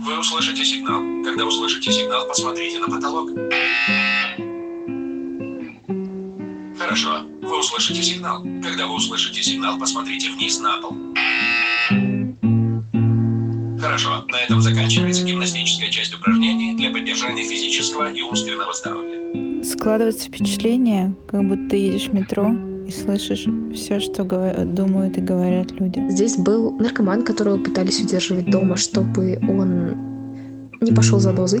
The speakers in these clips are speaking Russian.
Вы услышите сигнал. Когда услышите сигнал, посмотрите на потолок. Хорошо. Вы услышите сигнал. Когда вы услышите сигнал, посмотрите вниз на пол. Хорошо. На этом заканчивается гимнастическая часть упражнений для поддержания физического и умственного здоровья. Складывается впечатление, как будто едешь в метро и слышишь все, что думают и говорят люди. Здесь был наркоман, которого пытались удерживать дома, чтобы он не пошел за дозой.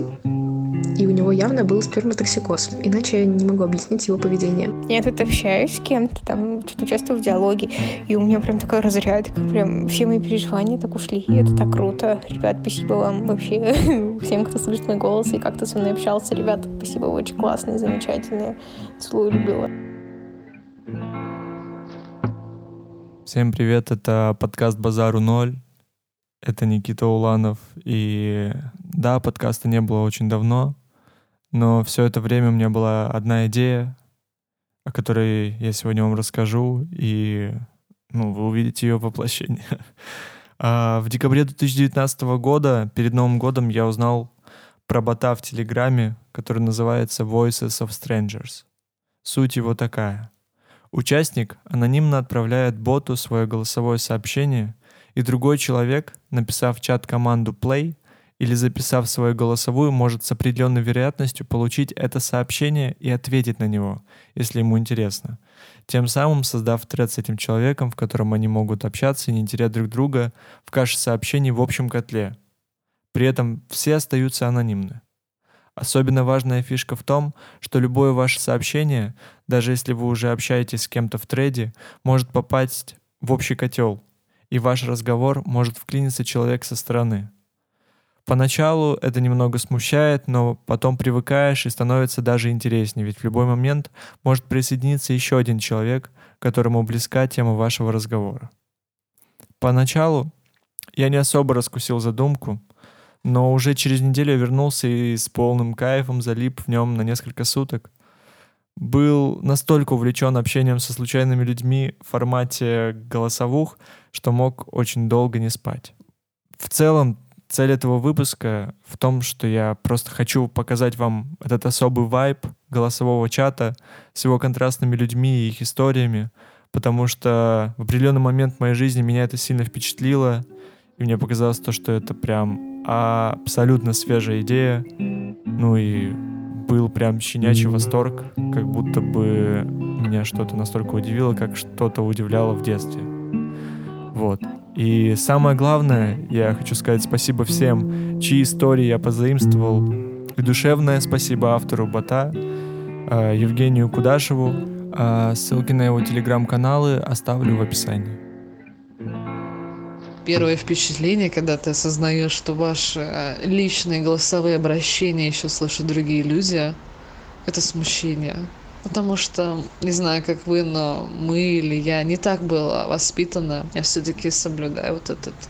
И у него явно был сперматоксикоз. Иначе я не могу объяснить его поведение. Я тут общаюсь с кем-то, там что-то участвую в диалоге, и у меня прям такая разрядка, прям все мои переживания так ушли, и это так круто. Ребят, спасибо вам вообще всем, кто слышит мой голос и как-то со мной общался. Ребят, спасибо, вы очень классные, замечательные. Целую, любила. Всем привет, это подкаст «Базару ноль». Это Никита Уланов. И да, подкаста не было очень давно, но все это время у меня была одна идея, о которой я сегодня вам расскажу, и ну, вы увидите ее воплощение. А в декабре 2019 года, перед Новым годом, я узнал про бота в Телеграме, который называется Voices of Strangers. Суть его такая — Участник анонимно отправляет боту свое голосовое сообщение, и другой человек, написав в чат команду play или записав свою голосовую, может с определенной вероятностью получить это сообщение и ответить на него, если ему интересно. Тем самым создав тред с этим человеком, в котором они могут общаться и не терять друг друга в каше сообщений в общем котле. При этом все остаются анонимны. Особенно важная фишка в том, что любое ваше сообщение, даже если вы уже общаетесь с кем-то в треде, может попасть в общий котел, и ваш разговор может вклиниться человек со стороны. Поначалу это немного смущает, но потом привыкаешь и становится даже интереснее, ведь в любой момент может присоединиться еще один человек, которому близка тема вашего разговора. Поначалу я не особо раскусил задумку, но уже через неделю вернулся и с полным кайфом залип в нем на несколько суток. Был настолько увлечен общением со случайными людьми в формате голосовух, что мог очень долго не спать. В целом, цель этого выпуска в том, что я просто хочу показать вам этот особый вайб голосового чата с его контрастными людьми и их историями, потому что в определенный момент моей жизни меня это сильно впечатлило, и мне показалось то, что это прям абсолютно свежая идея. Ну и был прям щенячий восторг, как будто бы меня что-то настолько удивило, как что-то удивляло в детстве. Вот. И самое главное, я хочу сказать спасибо всем, чьи истории я позаимствовал. И душевное спасибо автору Бота, а, Евгению Кудашеву. А ссылки на его телеграм-каналы оставлю в описании первое впечатление, когда ты осознаешь, что ваши э, личные голосовые обращения еще слышат другие люди, это смущение. Потому что, не знаю, как вы, но мы или я не так была воспитана. Я все-таки соблюдаю вот этот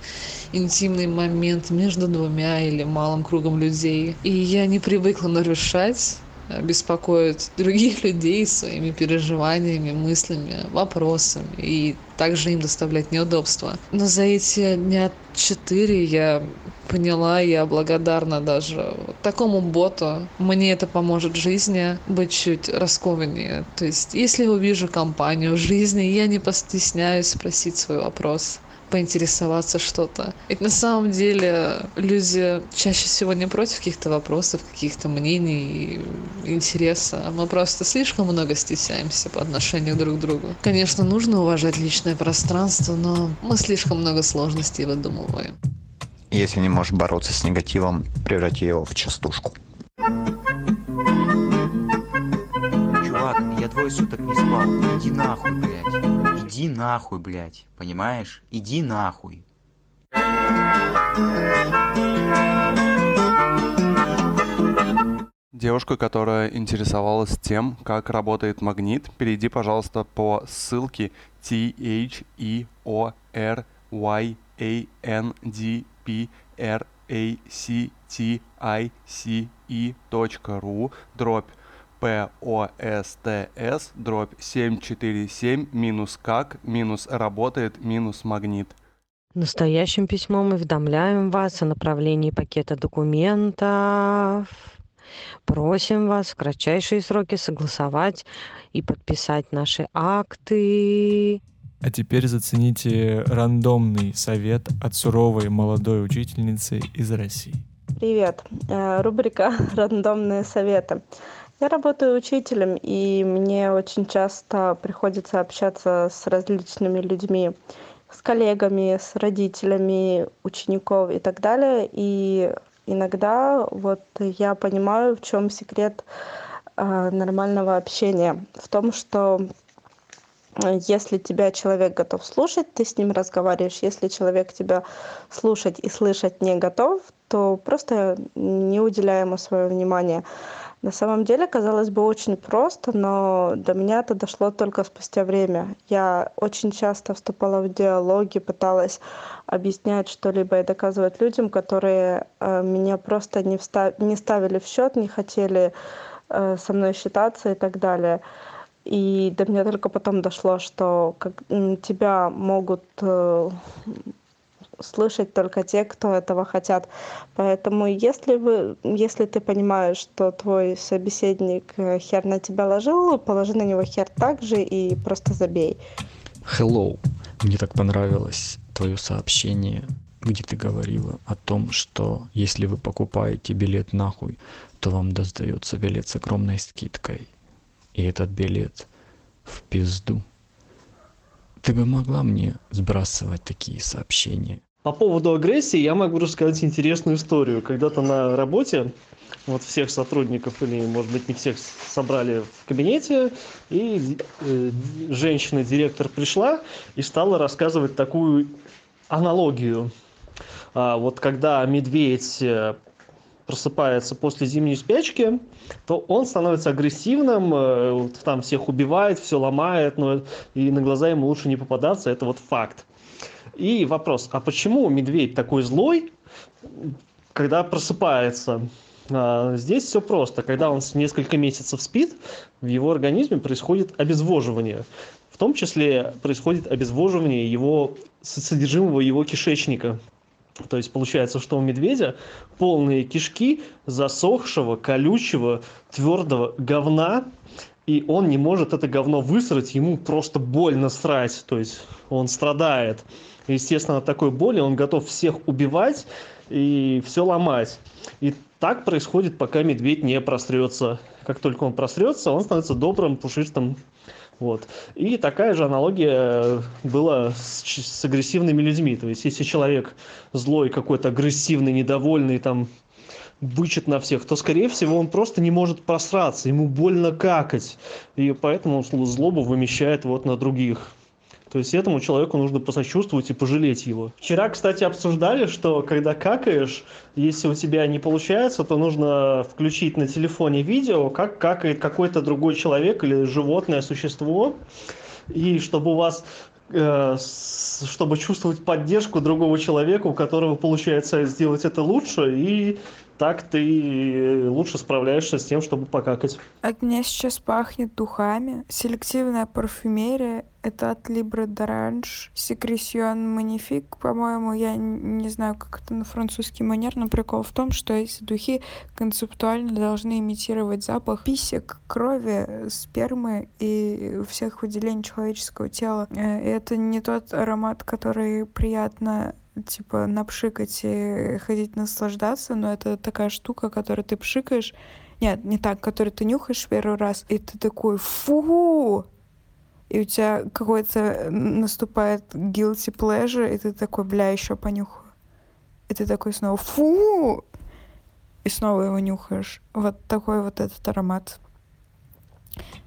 интимный момент между двумя или малым кругом людей. И я не привыкла нарушать беспокоит других людей своими переживаниями, мыслями, вопросами и также им доставлять неудобства. Но за эти дня четыре я поняла, я благодарна даже такому боту. Мне это поможет в жизни быть чуть раскованнее. То есть, если увижу компанию в жизни, я не постесняюсь спросить свой вопрос поинтересоваться что-то. Ведь на самом деле люди чаще всего не против каких-то вопросов, каких-то мнений, интереса. Мы просто слишком много стесняемся по отношению друг к другу. Конечно, нужно уважать личное пространство, но мы слишком много сложностей выдумываем. Если не можешь бороться с негативом, преврати его в частушку. Чувак, я двое суток не спал. Иди нахуй, блядь иди нахуй блядь понимаешь? Иди нахуй Девушка, которая интересовалась тем, как работает магнит, перейди, пожалуйста, по ссылке t h e o r y a n d p r a c t i c e. Ру дробь POSTS дробь 747 минус как минус работает минус магнит. Настоящим письмом уведомляем вас о направлении пакета документов. Просим вас в кратчайшие сроки согласовать и подписать наши акты. А теперь зацените рандомный совет от суровой молодой учительницы из России. Привет. Э, Рубрика «Рандомные советы». Я работаю учителем, и мне очень часто приходится общаться с различными людьми, с коллегами, с родителями учеников и так далее. И иногда вот я понимаю, в чем секрет э, нормального общения. В том, что если тебя человек готов слушать, ты с ним разговариваешь. Если человек тебя слушать и слышать не готов, то просто не уделяй ему свое внимание. На самом деле, казалось бы, очень просто, но до меня это дошло только спустя время. Я очень часто вступала в диалоги, пыталась объяснять что-либо и доказывать людям, которые э, меня просто не, встав... не ставили в счет, не хотели э, со мной считаться и так далее. И до меня только потом дошло, что как, тебя могут э, слышать только те, кто этого хотят. Поэтому если, вы, если ты понимаешь, что твой собеседник э, хер на тебя ложил, положи на него хер так же и просто забей. Hello. Мне так понравилось твое сообщение, где ты говорила о том, что если вы покупаете билет нахуй, то вам достается билет с огромной скидкой. И этот билет в пизду. Ты бы могла мне сбрасывать такие сообщения? По поводу агрессии я могу рассказать интересную историю. Когда-то на работе вот всех сотрудников или, может быть, не всех собрали в кабинете, и э, женщина-директор пришла и стала рассказывать такую аналогию. А, вот когда медведь э, просыпается после зимней спячки, то он становится агрессивным, э, там всех убивает, все ломает, но и на глаза ему лучше не попадаться, это вот факт. И вопрос, а почему медведь такой злой, когда просыпается? А, здесь все просто. Когда он несколько месяцев спит, в его организме происходит обезвоживание. В том числе происходит обезвоживание его содержимого его кишечника. То есть получается, что у медведя полные кишки засохшего, колючего, твердого говна, и он не может это говно высрать, ему просто больно срать, то есть он страдает естественно, от такой боли он готов всех убивать и все ломать. И так происходит, пока медведь не просрется. Как только он просрется, он становится добрым, пушистым. Вот. И такая же аналогия была с, с агрессивными людьми. То есть, если человек злой, какой-то агрессивный, недовольный, там, бычит на всех, то, скорее всего, он просто не может просраться, ему больно какать. И поэтому он злобу вымещает вот на других. То есть этому человеку нужно посочувствовать и пожалеть его. Вчера, кстати, обсуждали, что когда какаешь, если у тебя не получается, то нужно включить на телефоне видео, как какает какой-то другой человек или животное существо, и чтобы у вас э, чтобы чувствовать поддержку другого человека, у которого получается сделать это лучше, и так ты лучше справляешься с тем, чтобы покакать. От меня сейчас пахнет духами. Селективная парфюмерия — это от Libre d'Orange. Секресион Magnifique, по-моему, я не знаю, как это на французский манер, но прикол в том, что эти духи концептуально должны имитировать запах писек, крови, спермы и всех выделений человеческого тела. Э, это не тот аромат, который приятно типа напшикать и ходить наслаждаться, но это такая штука, которую ты пшикаешь, нет, не так, которую ты нюхаешь первый раз, и ты такой фу, и у тебя какой-то наступает guilty pleasure, и ты такой, бля, еще понюхаю. И ты такой снова фу, и снова его нюхаешь. Вот такой вот этот аромат.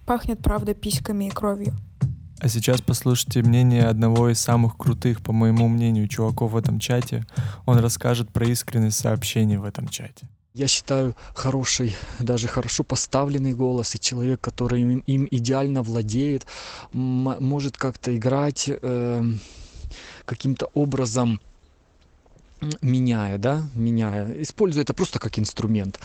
Пахнет, правда, письками и кровью. А сейчас послушайте мнение одного из самых крутых, по моему мнению, чуваков в этом чате. Он расскажет про искренность сообщений в этом чате. Я считаю хороший, даже хорошо поставленный голос, и человек, который им, им идеально владеет, может как-то играть э, каким-то образом меняя, да, меняя, используя это просто как инструмент,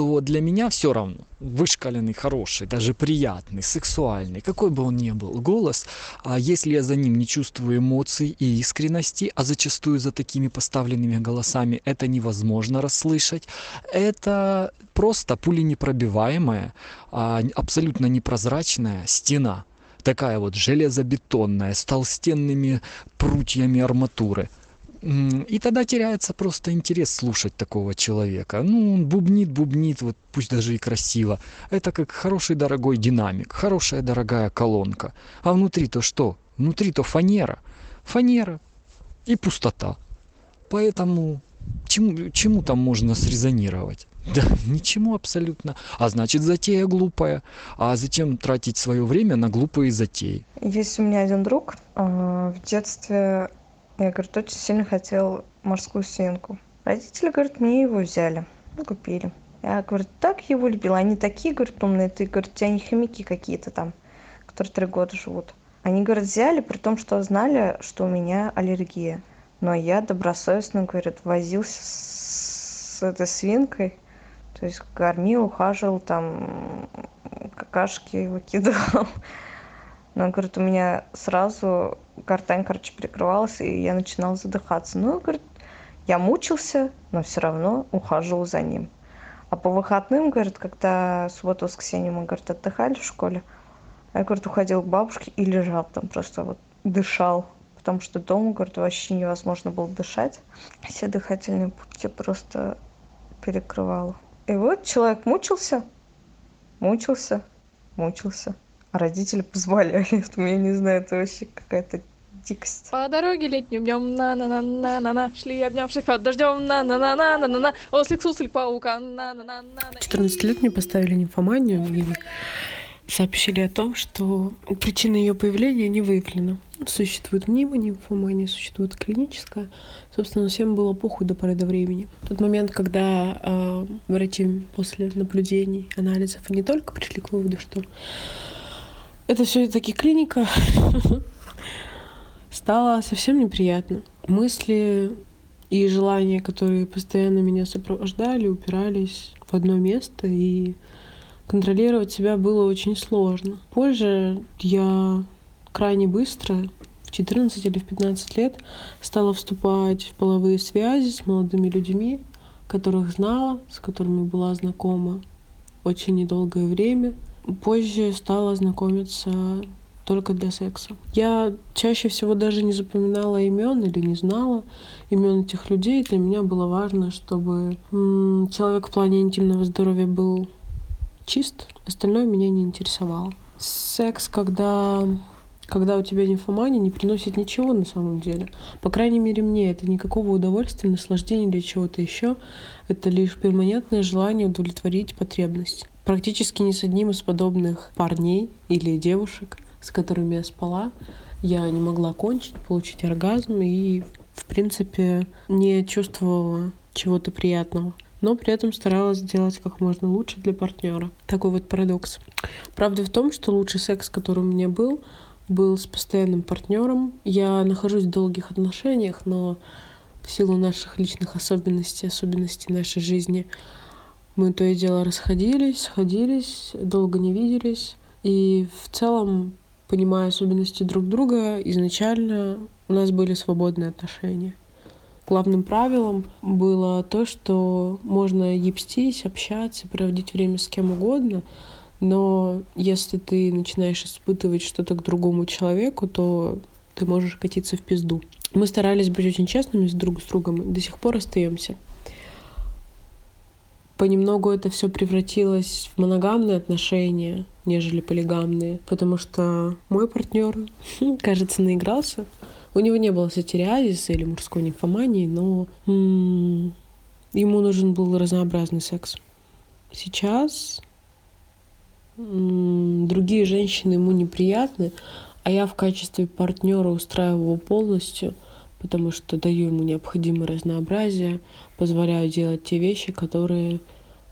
что для меня все равно. Вышкаленный, хороший, даже приятный, сексуальный, какой бы он ни был голос, а если я за ним не чувствую эмоций и искренности, а зачастую за такими поставленными голосами это невозможно расслышать, это просто пуленепробиваемая, а, абсолютно непрозрачная стена, такая вот железобетонная, с толстенными прутьями арматуры – и тогда теряется просто интерес слушать такого человека. Ну, он бубнит, бубнит, вот пусть даже и красиво. Это как хороший дорогой динамик, хорошая дорогая колонка. А внутри-то что? Внутри-то фанера. Фанера и пустота. Поэтому чему, чему там можно срезонировать? Да, ничему абсолютно. А значит, затея глупая. А зачем тратить свое время на глупые затеи? Есть у меня один друг. В детстве я, говорит, очень сильно хотел морскую свинку. Родители, говорят, мне его взяли, ну, купили. Я, говорит, так его любила. Они такие, говорит, умные. Ты, говорит, у тебя не хомяки какие-то там, которые три года живут. Они, говорят, взяли, при том, что знали, что у меня аллергия. Но я добросовестно, говорит, возился с этой свинкой. То есть кормил, ухаживал, там какашки выкидывал. Но, говорит, у меня сразу гортань, короче, перекрывалась, и я начинала задыхаться. Ну, говорит, я мучился, но все равно ухаживал за ним. А по выходным, говорит, когда субботу, воскресенье мы, говорит, отдыхали в школе, я, говорит, уходил к бабушке и лежал там просто вот, дышал. Потому что дома, говорит, вообще невозможно было дышать. Все дыхательные пути просто перекрывало. И вот человек мучился, мучился, мучился родители позволяли. Это, я не знаю, это вообще какая-то дикость. По дороге летним днем на на на на на на шли обнявшись под дождем на на на на на на на ослик сусль паука на на на на 14 лет мне поставили нимфоманию и сообщили о том, что причина ее появления не выявлена. Существует мнимонимфомания, существует клиническая. Собственно, всем было похуй до поры до времени. В тот момент, когда э, врачи после наблюдений, анализов не только пришли к выводу, что это все-таки клиника, стало совсем неприятно. Мысли и желания, которые постоянно меня сопровождали, упирались в одно место, и контролировать себя было очень сложно. Позже я крайне быстро, в 14 или в 15 лет, стала вступать в половые связи с молодыми людьми, которых знала, с которыми была знакома очень недолгое время — позже стала знакомиться только для секса. Я чаще всего даже не запоминала имен или не знала имен этих людей. Для меня было важно, чтобы человек в плане интимного здоровья был чист, остальное меня не интересовало. Секс, когда когда у тебя нимфомания, не приносит ничего на самом деле. По крайней мере, мне это никакого удовольствия, наслаждения или чего-то еще. Это лишь перманентное желание удовлетворить потребность практически ни с одним из подобных парней или девушек, с которыми я спала, я не могла кончить, получить оргазм и, в принципе, не чувствовала чего-то приятного но при этом старалась сделать как можно лучше для партнера. Такой вот парадокс. Правда в том, что лучший секс, который у меня был, был с постоянным партнером. Я нахожусь в долгих отношениях, но в силу наших личных особенностей, особенностей нашей жизни, мы то и дело расходились, сходились, долго не виделись. И в целом, понимая особенности друг друга, изначально у нас были свободные отношения. Главным правилом было то, что можно ебстись, общаться, проводить время с кем угодно, но если ты начинаешь испытывать что-то к другому человеку, то ты можешь катиться в пизду. Мы старались быть очень честными с друг с другом, и до сих пор остаемся понемногу это все превратилось в моногамные отношения, нежели полигамные, потому что мой партнер, кажется, наигрался. У него не было сатириазиса или мужской нимфомании, но м- ему нужен был разнообразный секс. Сейчас м- другие женщины ему неприятны, а я в качестве партнера устраиваю полностью, потому что даю ему необходимое разнообразие, позволяю делать те вещи, которые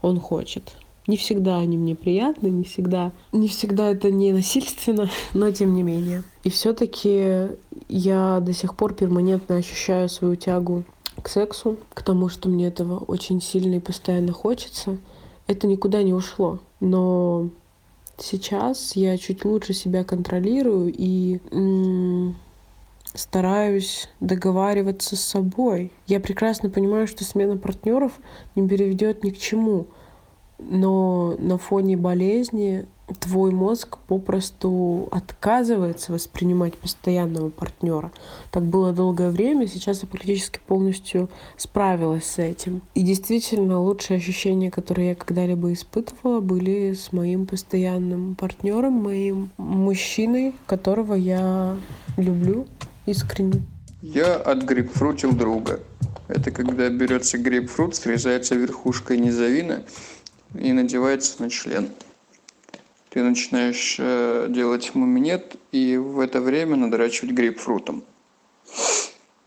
он хочет. Не всегда они мне приятны, не всегда, не всегда это не насильственно, но тем не менее. И все-таки я до сих пор перманентно ощущаю свою тягу к сексу, к тому, что мне этого очень сильно и постоянно хочется. это никуда не ушло. Но сейчас я чуть лучше себя контролирую и стараюсь договариваться с собой. Я прекрасно понимаю, что смена партнеров не приведет ни к чему. Но на фоне болезни твой мозг попросту отказывается воспринимать постоянного партнера. Так было долгое время, сейчас я практически полностью справилась с этим. И действительно, лучшие ощущения, которые я когда-либо испытывала, были с моим постоянным партнером, моим мужчиной, которого я люблю искренне. Я отгрейпфрутил друга. Это когда берется грейпфрут, срезается верхушкой низовина и надевается на член. Ты начинаешь э, делать ему минет и в это время надрачивать грейпфрутом.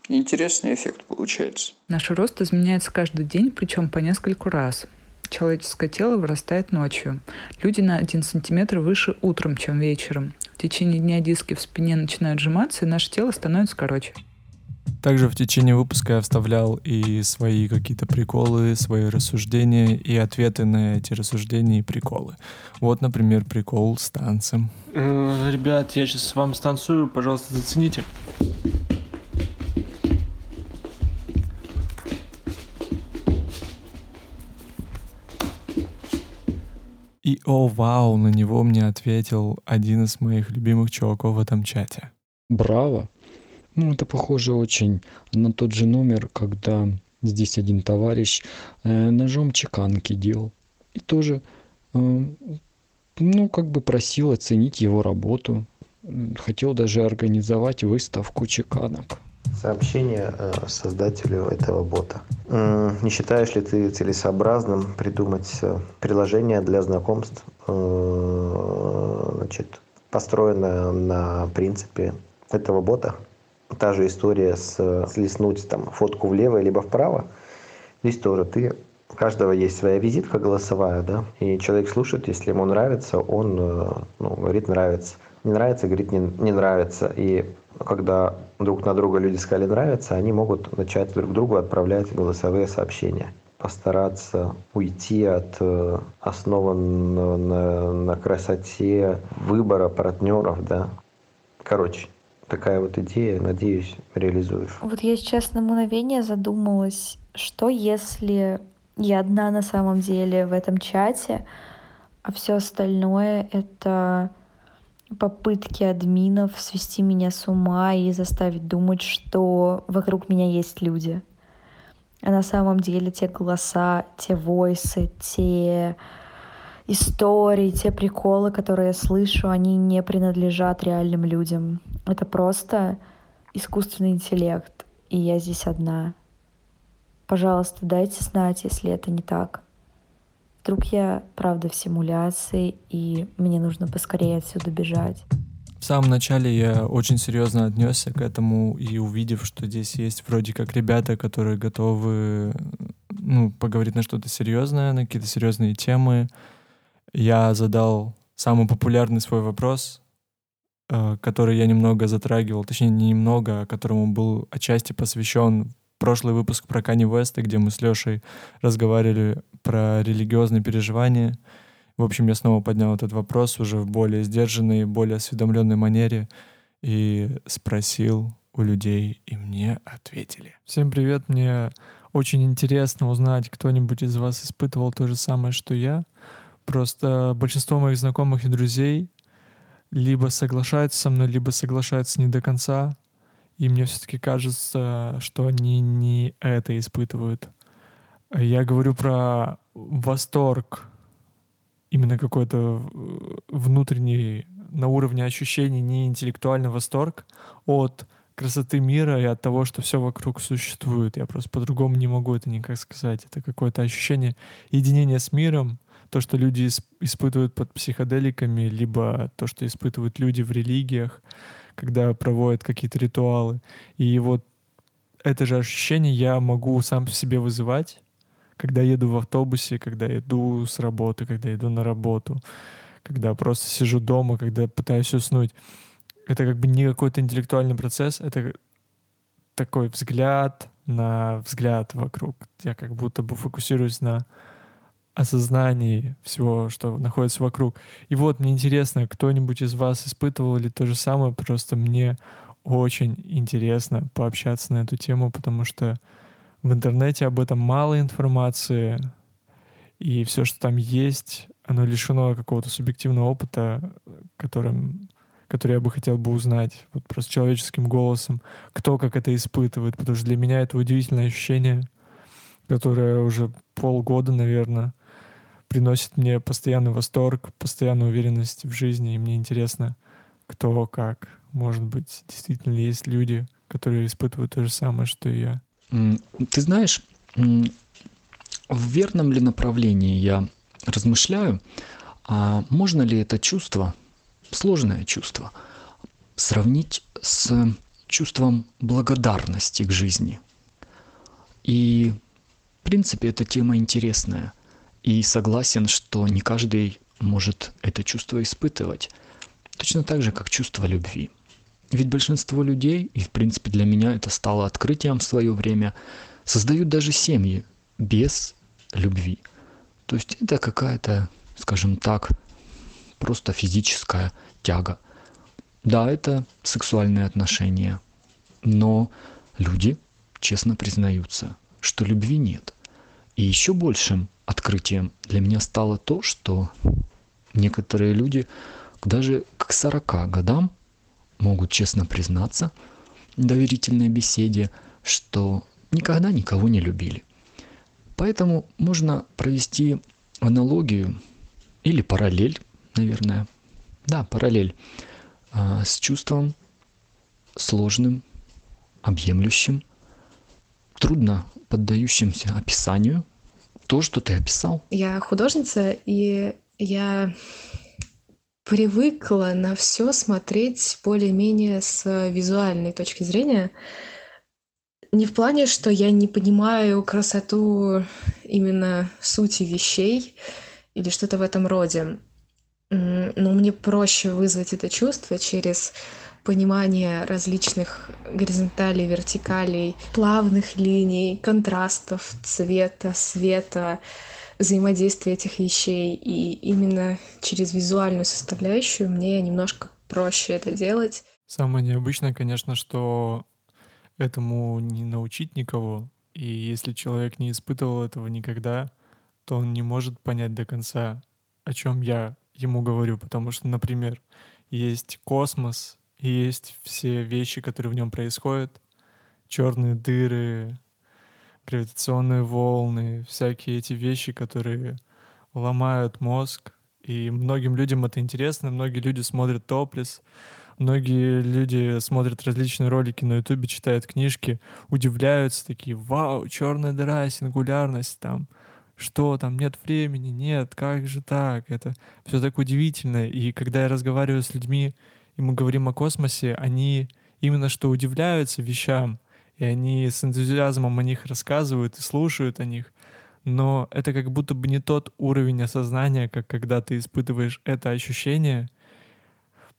Интересный эффект получается. Наш рост изменяется каждый день, причем по нескольку раз. Человеческое тело вырастает ночью. Люди на 1 сантиметр выше утром, чем вечером. В течение дня диски в спине начинают сжиматься, и наше тело становится короче. Также в течение выпуска я вставлял и свои какие-то приколы, свои рассуждения и ответы на эти рассуждения и приколы. Вот, например, прикол с танцем. Э, Ребят, я сейчас вам станцую, пожалуйста, зацените. О вау, на него мне ответил один из моих любимых чуваков в этом чате. Браво! Ну, это похоже очень на тот же номер, когда здесь один товарищ э, ножом чеканки делал. И тоже, э, ну, как бы просил оценить его работу. Хотел даже организовать выставку чеканок. Сообщение э, создателю этого бота. Не считаешь ли ты целесообразным придумать э, приложение для знакомств, э, значит, построенное на принципе этого бота? Та же история с слеснуть там фотку влево либо вправо. Здесь тоже ты у каждого есть своя визитка голосовая, да, и человек слушает, если ему нравится, он ну, говорит нравится. Не нравится, говорит не, не нравится. И когда друг на друга люди сказали нравится, они могут начать друг другу отправлять голосовые сообщения. Постараться уйти от э, основанного на, на красоте выбора партнеров, да. Короче, такая вот идея, надеюсь, реализуешь. Вот я сейчас на мгновение задумалась, что если я одна на самом деле в этом чате, а все остальное это попытки админов свести меня с ума и заставить думать, что вокруг меня есть люди. А на самом деле те голоса, те войсы, те истории, те приколы, которые я слышу, они не принадлежат реальным людям. Это просто искусственный интеллект, и я здесь одна. Пожалуйста, дайте знать, если это не так. Вдруг я правда в симуляции, и мне нужно поскорее отсюда бежать. В самом начале я очень серьезно отнесся к этому и увидев, что здесь есть вроде как ребята, которые готовы ну, поговорить на что-то серьезное, на какие-то серьезные темы, я задал самый популярный свой вопрос, э, который я немного затрагивал, точнее не немного, а которому был отчасти посвящен прошлый выпуск про Кани Веста, где мы с Лешей разговаривали про религиозные переживания. В общем, я снова поднял этот вопрос уже в более сдержанной, более осведомленной манере и спросил у людей, и мне ответили. Всем привет, мне очень интересно узнать, кто-нибудь из вас испытывал то же самое, что я. Просто большинство моих знакомых и друзей либо соглашаются со мной, либо соглашаются не до конца. И мне все-таки кажется, что они не это испытывают. Я говорю про восторг, именно какой-то э, внутренний, на уровне ощущений, не интеллектуальный восторг от красоты мира и от того, что все вокруг существует. Я просто по-другому не могу это никак сказать. Это какое-то ощущение единения с миром, то, что люди исп- испытывают под психоделиками, либо то, что испытывают люди в религиях, когда проводят какие-то ритуалы. И вот это же ощущение я могу сам в себе вызывать, когда еду в автобусе, когда иду с работы, когда иду на работу, когда просто сижу дома, когда пытаюсь уснуть. Это как бы не какой-то интеллектуальный процесс, это такой взгляд на взгляд вокруг. Я как будто бы фокусируюсь на осознании всего, что находится вокруг. И вот мне интересно, кто-нибудь из вас испытывал ли то же самое, просто мне очень интересно пообщаться на эту тему, потому что в интернете об этом мало информации, и все, что там есть, оно лишено какого-то субъективного опыта, которым, который я бы хотел бы узнать вот просто человеческим голосом, кто как это испытывает, потому что для меня это удивительное ощущение, которое уже полгода, наверное, приносит мне постоянный восторг, постоянную уверенность в жизни, и мне интересно, кто как. Может быть, действительно есть люди, которые испытывают то же самое, что и я. Ты знаешь, в верном ли направлении я размышляю, а можно ли это чувство, сложное чувство, сравнить с чувством благодарности к жизни. И, в принципе, эта тема интересная. И согласен, что не каждый может это чувство испытывать. Точно так же, как чувство любви. Ведь большинство людей, и в принципе для меня это стало открытием в свое время, создают даже семьи без любви. То есть это какая-то, скажем так, просто физическая тяга. Да, это сексуальные отношения, но люди честно признаются, что любви нет. И еще большим открытием для меня стало то, что некоторые люди даже к 40 годам могут честно признаться в доверительной беседе, что никогда никого не любили. Поэтому можно провести аналогию или параллель, наверное. Да, параллель а, с чувством сложным, объемлющим, трудно поддающимся описанию. То, что ты описал. Я художница, и я привыкла на все смотреть более-менее с визуальной точки зрения. Не в плане, что я не понимаю красоту именно сути вещей или что-то в этом роде. Но мне проще вызвать это чувство через понимание различных горизонталей, вертикалей, плавных линий, контрастов, цвета, света, взаимодействия этих вещей. И именно через визуальную составляющую мне немножко проще это делать. Самое необычное, конечно, что этому не научить никого. И если человек не испытывал этого никогда, то он не может понять до конца, о чем я ему говорю. Потому что, например, есть космос, и есть все вещи, которые в нем происходят. Черные дыры, гравитационные волны, всякие эти вещи, которые ломают мозг. И многим людям это интересно, многие люди смотрят топлес, многие люди смотрят различные ролики на ютубе, читают книжки, удивляются такие, вау, черная дыра, сингулярность там, что там, нет времени, нет, как же так, это все так удивительно. И когда я разговариваю с людьми, и мы говорим о космосе, они именно что удивляются вещам, и они с энтузиазмом о них рассказывают и слушают о них. Но это как будто бы не тот уровень осознания, как когда ты испытываешь это ощущение,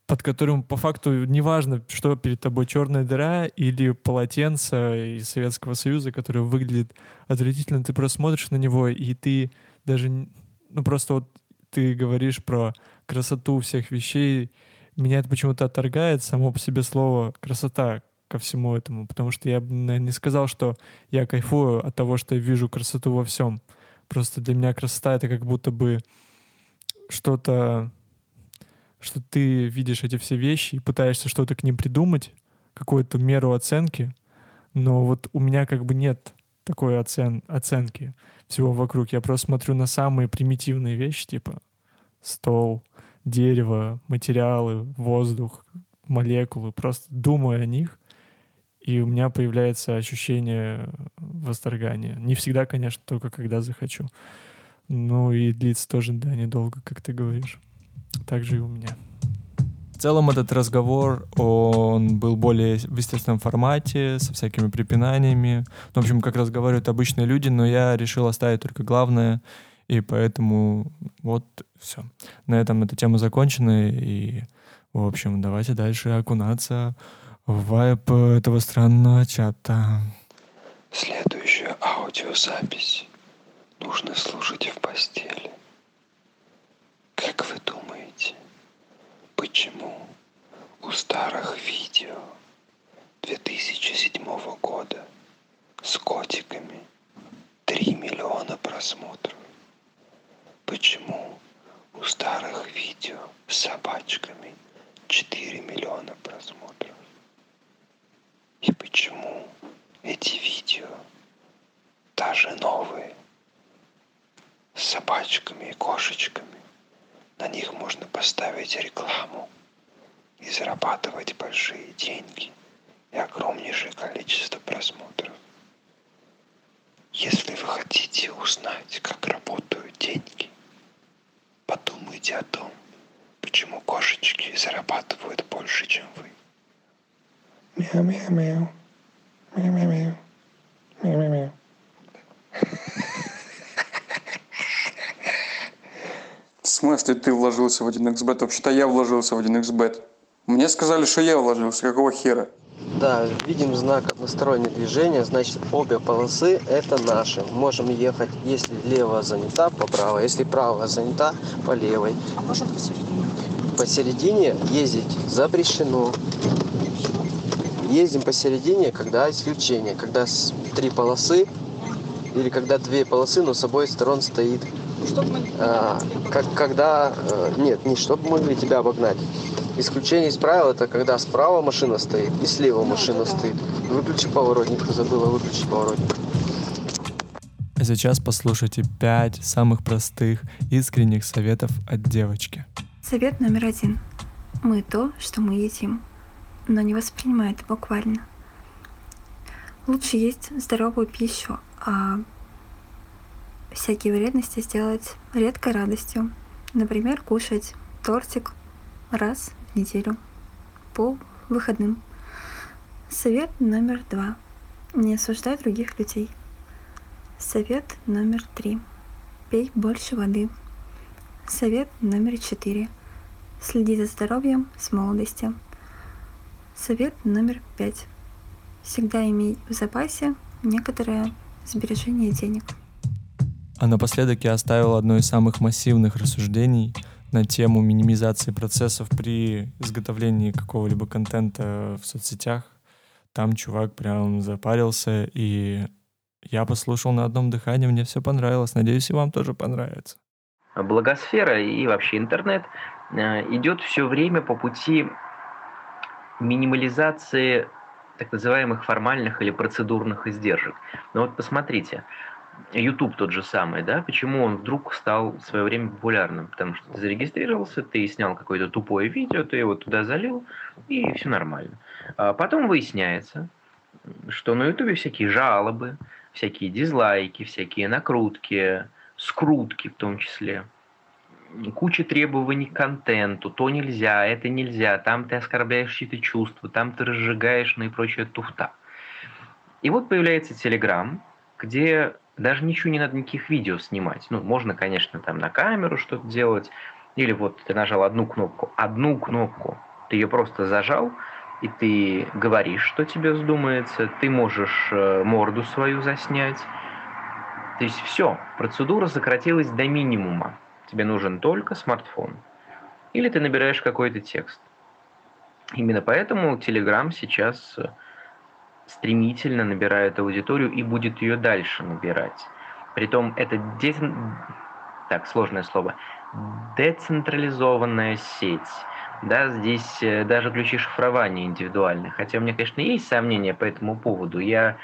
под которым по факту неважно, что перед тобой черная дыра или полотенце из Советского Союза, которое выглядит отвратительно, ты просто смотришь на него, и ты даже, ну просто вот ты говоришь про красоту всех вещей, меня это почему-то отторгает само по себе слово красота ко всему этому, потому что я бы не сказал, что я кайфую от того, что я вижу красоту во всем. Просто для меня красота это как будто бы что-то, что ты видишь эти все вещи и пытаешься что-то к ним придумать, какую-то меру оценки, но вот у меня как бы нет такой оцен оценки всего вокруг. Я просто смотрю на самые примитивные вещи, типа стол, дерево, материалы, воздух, молекулы, просто думаю о них и у меня появляется ощущение восторгания. Не всегда, конечно, только когда захочу. Ну и длится тоже, да, недолго, как ты говоришь. Так же и у меня. В целом этот разговор, он был более в естественном формате, со всякими препинаниями. Ну, в общем, как разговаривают обычные люди, но я решил оставить только главное, и поэтому вот все. На этом эта тема закончена, и, в общем, давайте дальше окунаться вайп этого странного чата. Следующая аудиозапись нужно слушать в постели. Как вы думаете, почему у старых видео 2007 года с котиками 3 миллиона просмотров? Почему у старых видео с собачками 4 миллиона просмотров? И почему эти видео, даже новые, с собачками и кошечками, на них можно поставить рекламу и зарабатывать большие деньги и огромнейшее количество просмотров. Если вы хотите узнать, как работают деньги, подумайте о том, почему кошечки зарабатывают больше, чем вы. Мяу-мяу-мяу. Мяу-мяу-мяу. Мяу-мяу-мяу. В смысле ты вложился в 1xbet? Вообще-то я вложился в 1xbet. Мне сказали, что я вложился. Какого хера? Да, видим знак одностороннее движение, значит обе полосы это наши. Можем ехать, если левая занята, по правой, если правая занята, по левой. Можем посередине. Посередине ездить запрещено. Ездим посередине, когда исключение, когда с- три полосы или когда две полосы, но с обоих сторон стоит. Чтобы мы А, как, когда... э, Нет, не чтобы могли тебя обогнать. Исключение из правил это когда справа машина стоит и слева машина стоит. Выключи поворотник, забыла выключить поворотник. А сейчас послушайте пять самых простых, искренних советов от девочки. Совет номер один. Мы то, что мы едим, но не воспринимай это буквально. Лучше есть здоровую пищу, а всякие вредности сделать редкой радостью. Например, кушать тортик раз в неделю по выходным. Совет номер два. Не осуждай других людей. Совет номер три. Пей больше воды. Совет номер четыре. Следи за здоровьем с молодости. Совет номер пять. Всегда имей в запасе некоторое сбережение денег. А напоследок я оставил одно из самых массивных рассуждений на тему минимизации процессов при изготовлении какого-либо контента в соцсетях. Там чувак прям запарился, и я послушал на одном дыхании, мне все понравилось. Надеюсь, и вам тоже понравится. Благосфера и вообще интернет э, идет все время по пути минимализации так называемых формальных или процедурных издержек. Но вот посмотрите, YouTube тот же самый, да, почему он вдруг стал в свое время популярным? Потому что ты зарегистрировался, ты снял какое-то тупое видео, ты его туда залил, и все нормально. А потом выясняется, что на YouTube всякие жалобы, всякие дизлайки, всякие накрутки, скрутки в том числе, куча требований к контенту, то нельзя, это нельзя, там ты оскорбляешь чьи-то чувства, там ты разжигаешь, ну и прочая туфта. И вот появляется Telegram, где даже ничего не надо никаких видео снимать. Ну, можно, конечно, там на камеру что-то делать, или вот ты нажал одну кнопку, одну кнопку, ты ее просто зажал, и ты говоришь, что тебе вздумается, ты можешь э, морду свою заснять. То есть все, процедура сократилась до минимума. Тебе нужен только смартфон. Или ты набираешь какой-то текст. Именно поэтому Telegram сейчас э, стремительно набирает аудиторию и будет ее дальше набирать. Притом это децен... так, сложное слово. Децентрализованная сеть. Да, здесь э, даже ключи шифрования индивидуальны. Хотя у меня, конечно, есть сомнения по этому поводу. Я,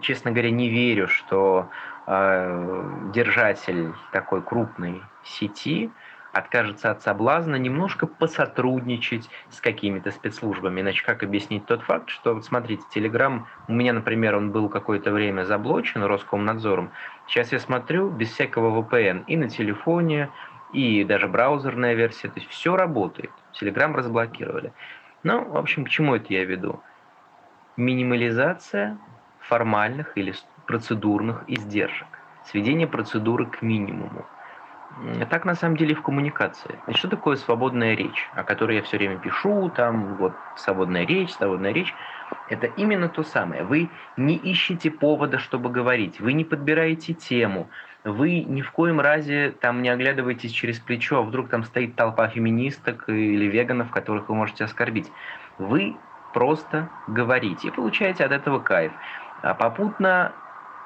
честно говоря, не верю, что э, держатель такой крупной сети откажется от соблазна немножко посотрудничать с какими-то спецслужбами. Иначе как объяснить тот факт, что, вот смотрите, Telegram, у меня, например, он был какое-то время заблочен Роскомнадзором. Сейчас я смотрю без всякого VPN и на телефоне, и даже браузерная версия, то есть все работает. Telegram разблокировали. Ну, в общем, к чему это я веду? Минимализация формальных или процедурных издержек. Сведение процедуры к минимуму. Так на самом деле в коммуникации. Значит, что такое свободная речь, о которой я все время пишу, там вот свободная речь, свободная речь. Это именно то самое. Вы не ищете повода, чтобы говорить, вы не подбираете тему, Вы ни в коем разе там не оглядываетесь через плечо, а вдруг там стоит толпа феминисток или веганов, которых вы можете оскорбить. Вы просто говорите и получаете от этого кайф. А попутно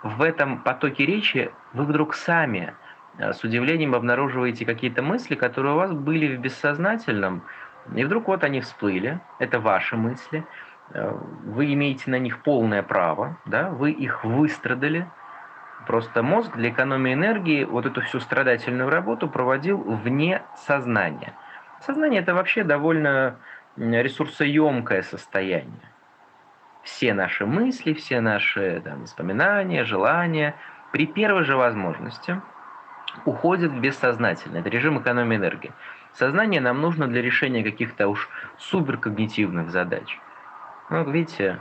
в этом потоке речи вы вдруг сами с удивлением обнаруживаете какие-то мысли, которые у вас были в бессознательном, и вдруг вот они всплыли, это ваши мысли, э, вы имеете на них полное право, да, вы их выстрадали, Просто мозг для экономии энергии вот эту всю страдательную работу проводил вне сознания. Сознание это вообще довольно ресурсоемкое состояние. Все наши мысли, все наши там, воспоминания, желания при первой же возможности уходят в бессознательное. Это режим экономии энергии. Сознание нам нужно для решения каких-то уж суперкогнитивных задач. Ну, видите,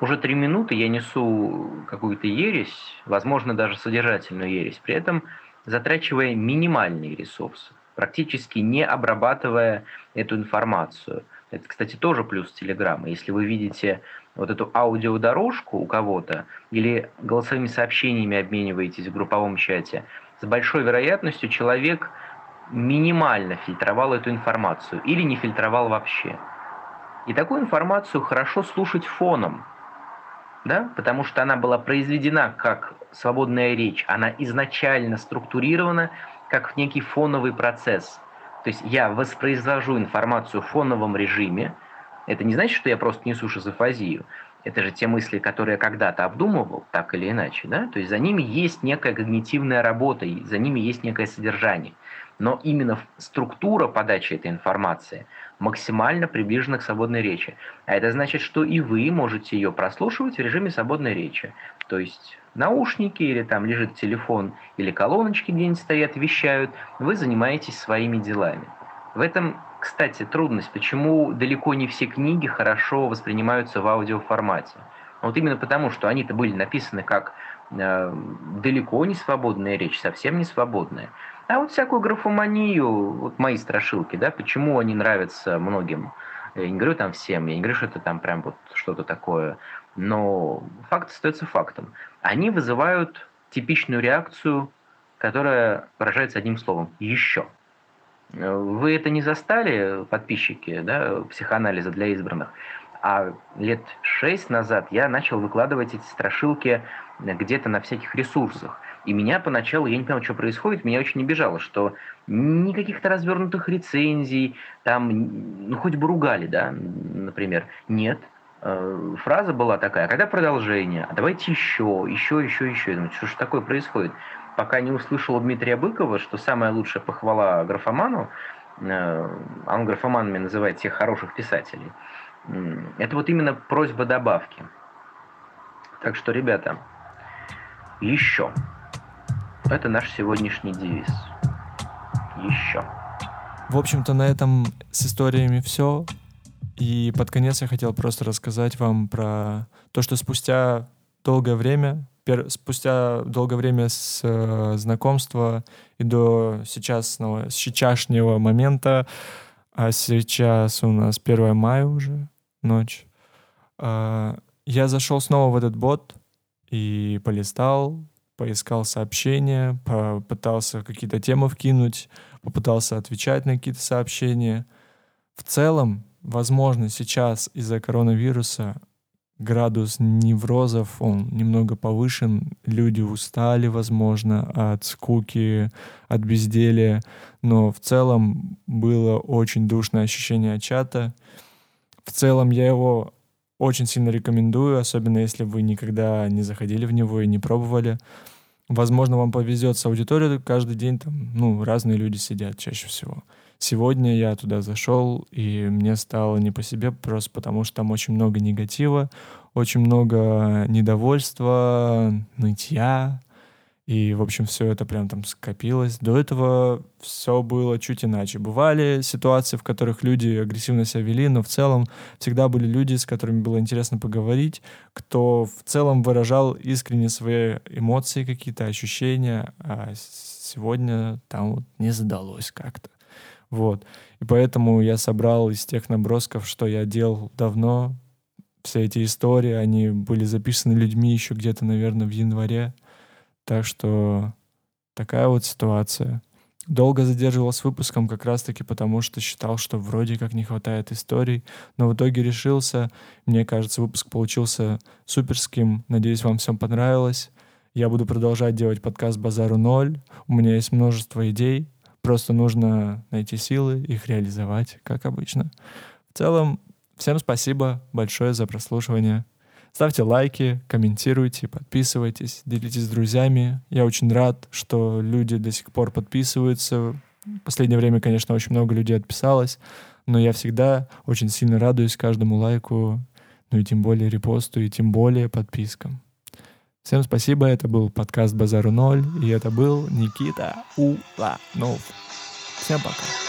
уже три минуты я несу какую-то ересь, возможно, даже содержательную ересь, при этом затрачивая минимальные ресурсы, практически не обрабатывая эту информацию. Это, кстати, тоже плюс Телеграма. Если вы видите вот эту аудиодорожку у кого-то или голосовыми сообщениями обмениваетесь в групповом чате, с большой вероятностью человек минимально фильтровал эту информацию или не фильтровал вообще. И такую информацию хорошо слушать фоном, да, потому что она была произведена как свободная речь, она изначально структурирована как некий фоновый процесс. То есть я воспроизвожу информацию в фоновом режиме. Это не значит, что я просто несу шизофазию. Это же те мысли, которые я когда-то обдумывал, так или иначе. Да? То есть за ними есть некая когнитивная работа, и за ними есть некое содержание. Но именно структура подачи этой информации – максимально приближена к свободной речи. А это значит, что и вы можете ее прослушивать в режиме свободной речи. То есть наушники или там лежит телефон или колоночки где-нибудь стоят, вещают, вы занимаетесь своими делами. В этом, кстати, трудность, почему далеко не все книги хорошо воспринимаются в аудиоформате. Вот именно потому, что они-то были написаны как э, далеко не свободная речь, совсем не свободная. А вот всякую графоманию, вот мои страшилки, да, почему они нравятся многим. Я не говорю там всем, я не говорю, что это там прям вот что-то такое, но факт остается фактом. Они вызывают типичную реакцию, которая выражается одним словом – еще. Вы это не застали, подписчики, да, психоанализа для избранных? А лет шесть назад я начал выкладывать эти страшилки где-то на всяких ресурсах. И меня поначалу, я не понял, что происходит, меня очень обижало, что никаких-то развернутых рецензий, там, ну, хоть бы ругали, да, например. Нет. Э, фраза была такая, «А когда продолжение, а давайте еще, еще, еще, еще. Я думаю, что же такое происходит? Пока не услышал у Дмитрия Быкова, что самая лучшая похвала графоману, э, а он графоманами называет тех хороших писателей, это вот именно просьба добавки. Так что, ребята, еще. Это наш сегодняшний девиз. Еще. В общем-то, на этом с историями все. И под конец я хотел просто рассказать вам про то, что спустя долгое время, пер, спустя долгое время с э, знакомства и до сейчасного, сейчасшнего момента, а сейчас у нас 1 мая уже, ночь, э, я зашел снова в этот бот и полистал, поискал сообщения, попытался какие-то темы вкинуть, попытался отвечать на какие-то сообщения. В целом, возможно, сейчас из-за коронавируса градус неврозов, он немного повышен, люди устали, возможно, от скуки, от безделия, но в целом было очень душное ощущение от чата. В целом я его очень сильно рекомендую, особенно если вы никогда не заходили в него и не пробовали. Возможно, вам повезет с аудиторией, каждый день там, ну, разные люди сидят чаще всего. Сегодня я туда зашел, и мне стало не по себе, просто потому что там очень много негатива, очень много недовольства, нытья, и, в общем, все это прям там скопилось. До этого все было чуть иначе. Бывали ситуации, в которых люди агрессивно себя вели, но в целом всегда были люди, с которыми было интересно поговорить, кто в целом выражал искренне свои эмоции, какие-то ощущения, а сегодня там вот не задалось как-то. Вот. И поэтому я собрал из тех набросков, что я делал давно, все эти истории, они были записаны людьми еще где-то, наверное, в январе. Так что такая вот ситуация. Долго задерживал с выпуском как раз-таки потому, что считал, что вроде как не хватает историй, но в итоге решился. Мне кажется, выпуск получился суперским. Надеюсь, вам всем понравилось. Я буду продолжать делать подкаст «Базару ноль». У меня есть множество идей. Просто нужно найти силы, их реализовать, как обычно. В целом, всем спасибо большое за прослушивание. Ставьте лайки, комментируйте, подписывайтесь, делитесь с друзьями. Я очень рад, что люди до сих пор подписываются. В последнее время, конечно, очень много людей отписалось, но я всегда очень сильно радуюсь каждому лайку, ну и тем более репосту, и тем более подпискам. Всем спасибо, это был подкаст Базару ноль, и это был Никита Уланов. Всем пока.